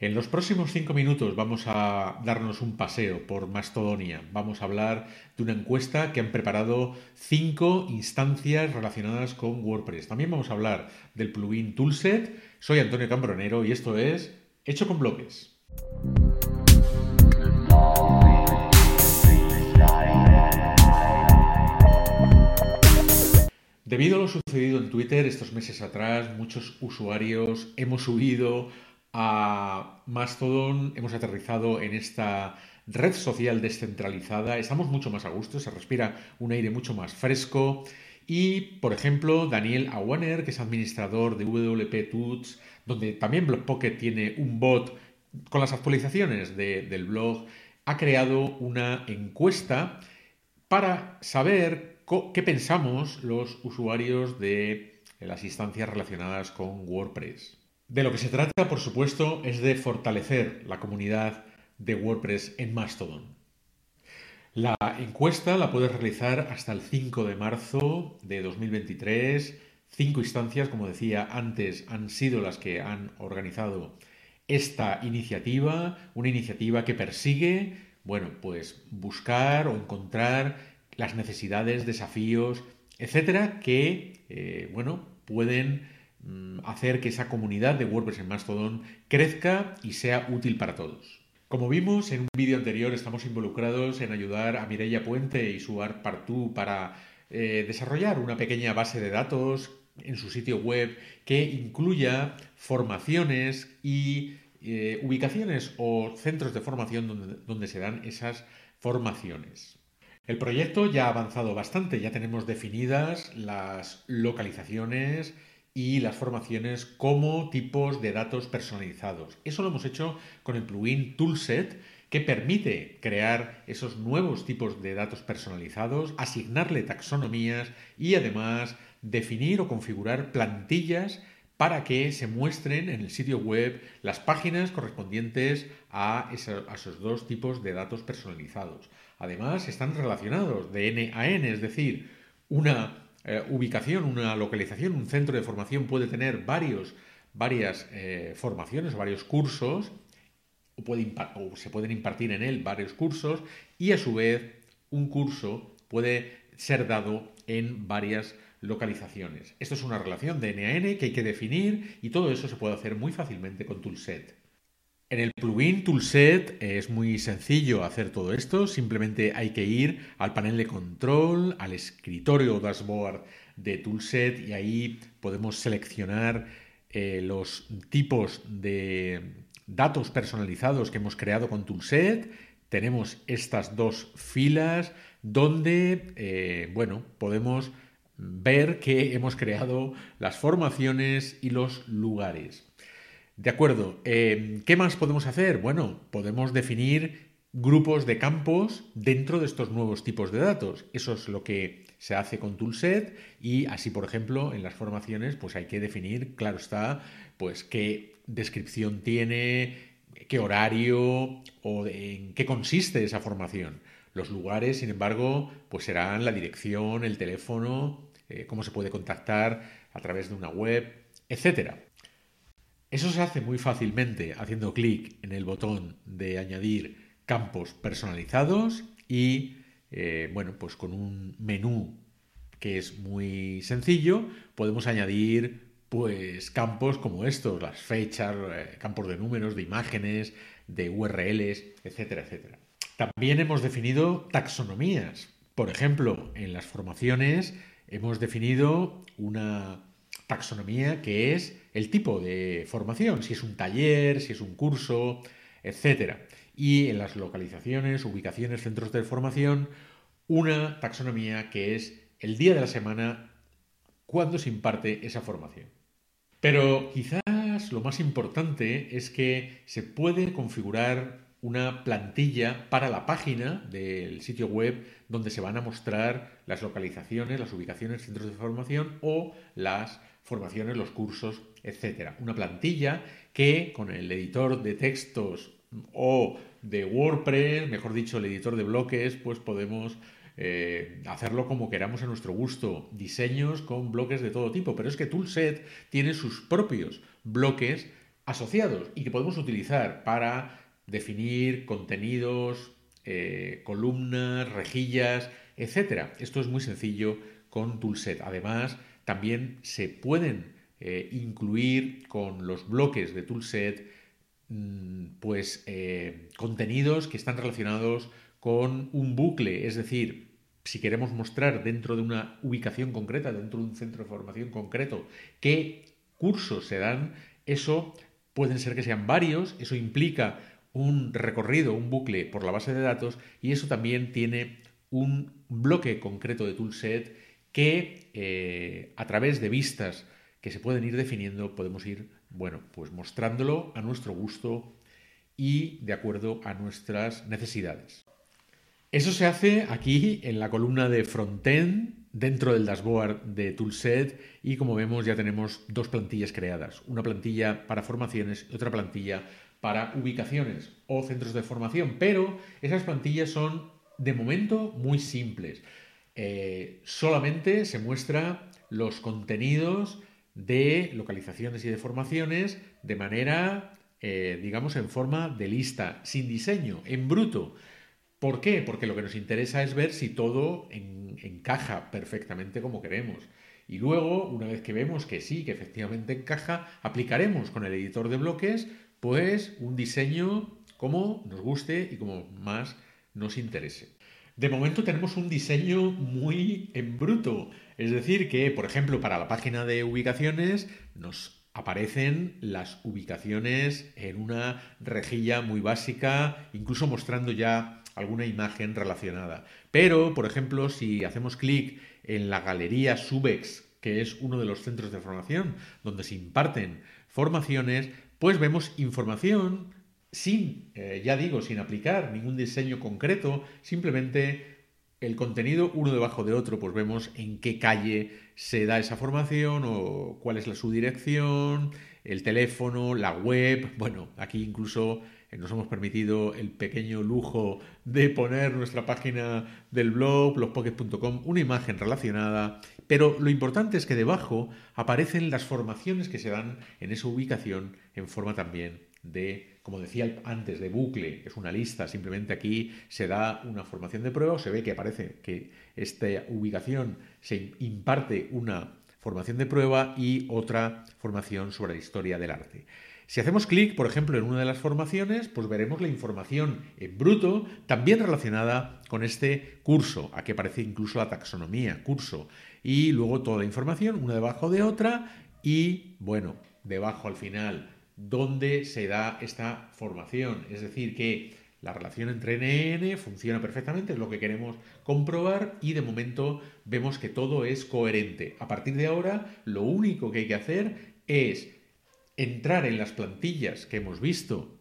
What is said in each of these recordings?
En los próximos cinco minutos vamos a darnos un paseo por Mastodonia. Vamos a hablar de una encuesta que han preparado cinco instancias relacionadas con WordPress. También vamos a hablar del plugin Toolset. Soy Antonio Cambronero y esto es Hecho con Bloques. Debido a lo sucedido en Twitter estos meses atrás, muchos usuarios hemos subido a Mastodon, hemos aterrizado en esta red social descentralizada, estamos mucho más a gusto, se respira un aire mucho más fresco. Y, por ejemplo, Daniel Awaner, que es administrador de WP Tuts, donde también Blogpocket tiene un bot con las actualizaciones del blog, ha creado una encuesta para saber qué pensamos los usuarios de las instancias relacionadas con WordPress. De lo que se trata, por supuesto, es de fortalecer la comunidad de WordPress en Mastodon. La encuesta la puedes realizar hasta el 5 de marzo de 2023. Cinco instancias, como decía antes, han sido las que han organizado esta iniciativa, una iniciativa que persigue, bueno, pues buscar o encontrar las necesidades, desafíos, etcétera, que, eh, bueno, pueden hacer que esa comunidad de WordPress en Mastodon crezca y sea útil para todos. Como vimos en un vídeo anterior, estamos involucrados en ayudar a Mireia Puente y su Art para eh, desarrollar una pequeña base de datos en su sitio web que incluya formaciones y eh, ubicaciones o centros de formación donde, donde se dan esas formaciones. El proyecto ya ha avanzado bastante, ya tenemos definidas las localizaciones, y las formaciones como tipos de datos personalizados. Eso lo hemos hecho con el plugin Toolset que permite crear esos nuevos tipos de datos personalizados, asignarle taxonomías y además definir o configurar plantillas para que se muestren en el sitio web las páginas correspondientes a, esos dos tipos de datos personalizados. Además, están relacionados de N a N, es decir, una eh, ubicación, una localización, un centro de formación puede tener varios, varias eh, formaciones, varios cursos, o, puede o se pueden impartir en él varios cursos, y a su vez un curso puede ser dado en varias localizaciones. Esto es una relación de N a N que hay que definir y todo eso se puede hacer muy fácilmente con Toolset. En el plugin Toolset es muy sencillo hacer todo esto, simplemente hay que ir al panel de control, al escritorio dashboard de Toolset y ahí podemos seleccionar eh, los tipos de datos personalizados que hemos creado con Toolset. Tenemos estas dos filas donde, eh, bueno, podemos ver que hemos creado las formaciones y los lugares. De acuerdo. Em, ¿Qué más podemos hacer? Bueno, podemos definir grupos de campos dentro de estos nuevos tipos de datos. Eso es lo que se hace con Toolset y así, por ejemplo, en las formaciones, pues hay que definir, claro está, pues qué descripción tiene, qué horario o en qué consiste esa formación. Los lugares, sin embargo, pues serán la dirección, el teléfono, eh, cómo se puede contactar a través de una web, etcétera. Eso se hace muy fácilmente haciendo clic en el botón de añadir campos personalizados y, eh, bueno, pues con un menú que es muy sencillo, podemos añadir pues campos como estos, las fechas, eh, campos de números, de imágenes, de URLs, etcétera, etcétera. También hemos definido taxonomías. Por ejemplo, en las formaciones hemos definido una taxonomía que es el tipo de formación, si es un taller, si es un curso, etc. Y en las localizaciones, ubicaciones, centros de formación, una taxonomía que es el día de la semana cuando se imparte esa formación. Pero quizás lo más importante es que se puede configurar una plantilla para la página del sitio web donde se van a mostrar las localizaciones, las ubicaciones, centros de formación o las formaciones, los cursos, etcétera. Una plantilla que con el editor de textos o de WordPress, mejor dicho, el editor de bloques, pues podemos eh, hacerlo como queramos a nuestro gusto. Diseños con bloques de todo tipo. Pero es que Toolset tiene sus propios bloques asociados y que podemos utilizar para definir contenidos, eh, columnas, rejillas, etc. Esto es muy sencillo con Toolset. Además, también se pueden eh, incluir con los bloques de Toolset mm, pues eh, contenidos que están relacionados con un bucle, es decir, si queremos mostrar dentro de una ubicación concreta, dentro de un centro de formación concreto, qué cursos se dan, eso pueden ser que sean varios, eso implica un recorrido, un bucle por la base de datos y eso también tiene un bloque concreto de toolset que eh, a través de vistas que se pueden ir definiendo podemos ir, bueno, pues mostrándolo a nuestro gusto y de acuerdo a nuestras necesidades. Eso se hace aquí en la columna de frontend dentro del dashboard de Toolset y como vemos ya tenemos dos plantillas creadas, una plantilla para formaciones y otra plantilla para ubicaciones o centros de formación, pero esas plantillas son de momento muy simples. Eh, solamente se muestra los contenidos de localizaciones y de formaciones de manera, eh, digamos, en forma de lista, sin diseño, en bruto. ¿Por qué? Porque lo que nos interesa es ver si todo encaja perfectamente como queremos. Y luego, una vez que vemos que sí, que efectivamente encaja, aplicaremos con el editor de bloques pues un diseño como nos guste y como más nos interese. De momento tenemos un diseño muy en bruto, es decir, que por ejemplo para la página de ubicaciones nos aparecen las ubicaciones en una rejilla muy básica, incluso mostrando ya alguna imagen relacionada. Pero, por ejemplo, si hacemos clic en la galería Subex, que es uno de los centros de formación donde se imparten formaciones, pues vemos información sin, eh, ya digo, sin aplicar ningún diseño concreto, simplemente el contenido uno debajo de otro, pues vemos en qué calle se da esa formación o cuál es la, su dirección, el teléfono, la web, bueno, aquí incluso eh, nos hemos permitido el pequeño lujo de poner nuestra página del blog, blogpocket.com, una imagen relacionada, pero lo importante es que debajo aparecen las formaciones que se dan en esa ubicación en forma también de, como decía antes, de bucle, es una lista, simplemente aquí se da una formación de prueba, se ve que aparece que esta ubicación se imparte una formación de prueba y otra formación sobre la historia del arte. Si hacemos clic, por ejemplo, en una de las formaciones, pues veremos la información en bruto, también relacionada con este curso. Aquí aparece incluso la taxonomía, curso. Y luego toda la información, una debajo de otra, y bueno, debajo al final, dónde se da esta formación. Es decir, que la relación entre NN funciona perfectamente, es lo que queremos comprobar y de momento vemos que todo es coherente. A partir de ahora, lo único que hay que hacer es entrar en las plantillas que hemos visto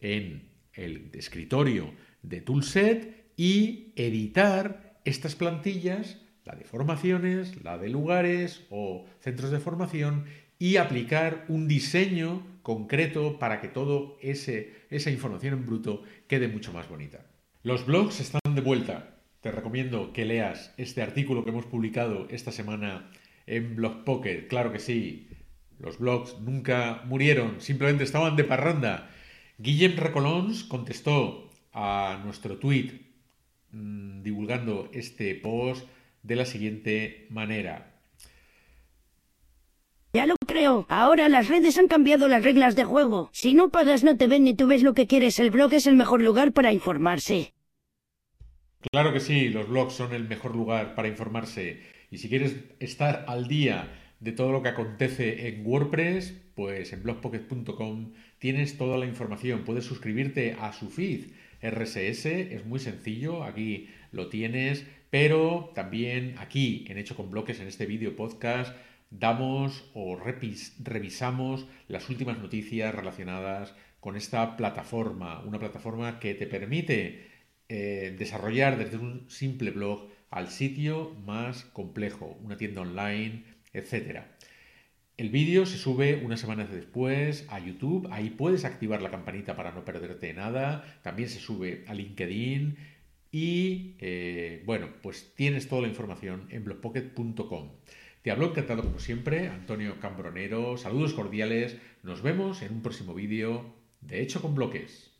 en el escritorio de Toolset y editar estas plantillas, la de formaciones, la de lugares o centros de formación y aplicar un diseño concreto para que todo esa información en bruto quede mucho más bonita. Los blogs están de vuelta. Te recomiendo que leas este artículo que hemos publicado esta semana en Blog Pocket. Claro que sí, los blogs nunca murieron, simplemente estaban de parranda. Guillem Recolons contestó a nuestro tweet mm, divulgando este post de la siguiente manera. Creo. Ahora las redes han cambiado las reglas de juego. Si no pagas no te ven ni tú ves lo que quieres. El blog es el mejor lugar para informarse. Claro que sí, los blogs son el mejor lugar para informarse. Y si quieres estar al día de todo lo que acontece en WordPress, pues en blogpocket.com tienes toda la información. Puedes suscribirte a su feed RSS, es muy sencillo, aquí lo tienes, pero también aquí en Hecho con Bloques, en este vídeo podcast, damos o revisamos las últimas noticias relacionadas con esta plataforma, una plataforma que te permite eh, desarrollar desde un simple blog al sitio más complejo, una tienda online, etc. El vídeo se sube unas semanas después a YouTube, ahí puedes activar la campanita para no perderte nada, también se sube a LinkedIn y eh, bueno, pues tienes toda la información en blogpocket.com. Te hablo encantado como siempre, Antonio Cambronero. Saludos cordiales. Nos vemos en un próximo vídeo de Hecho con Bloques.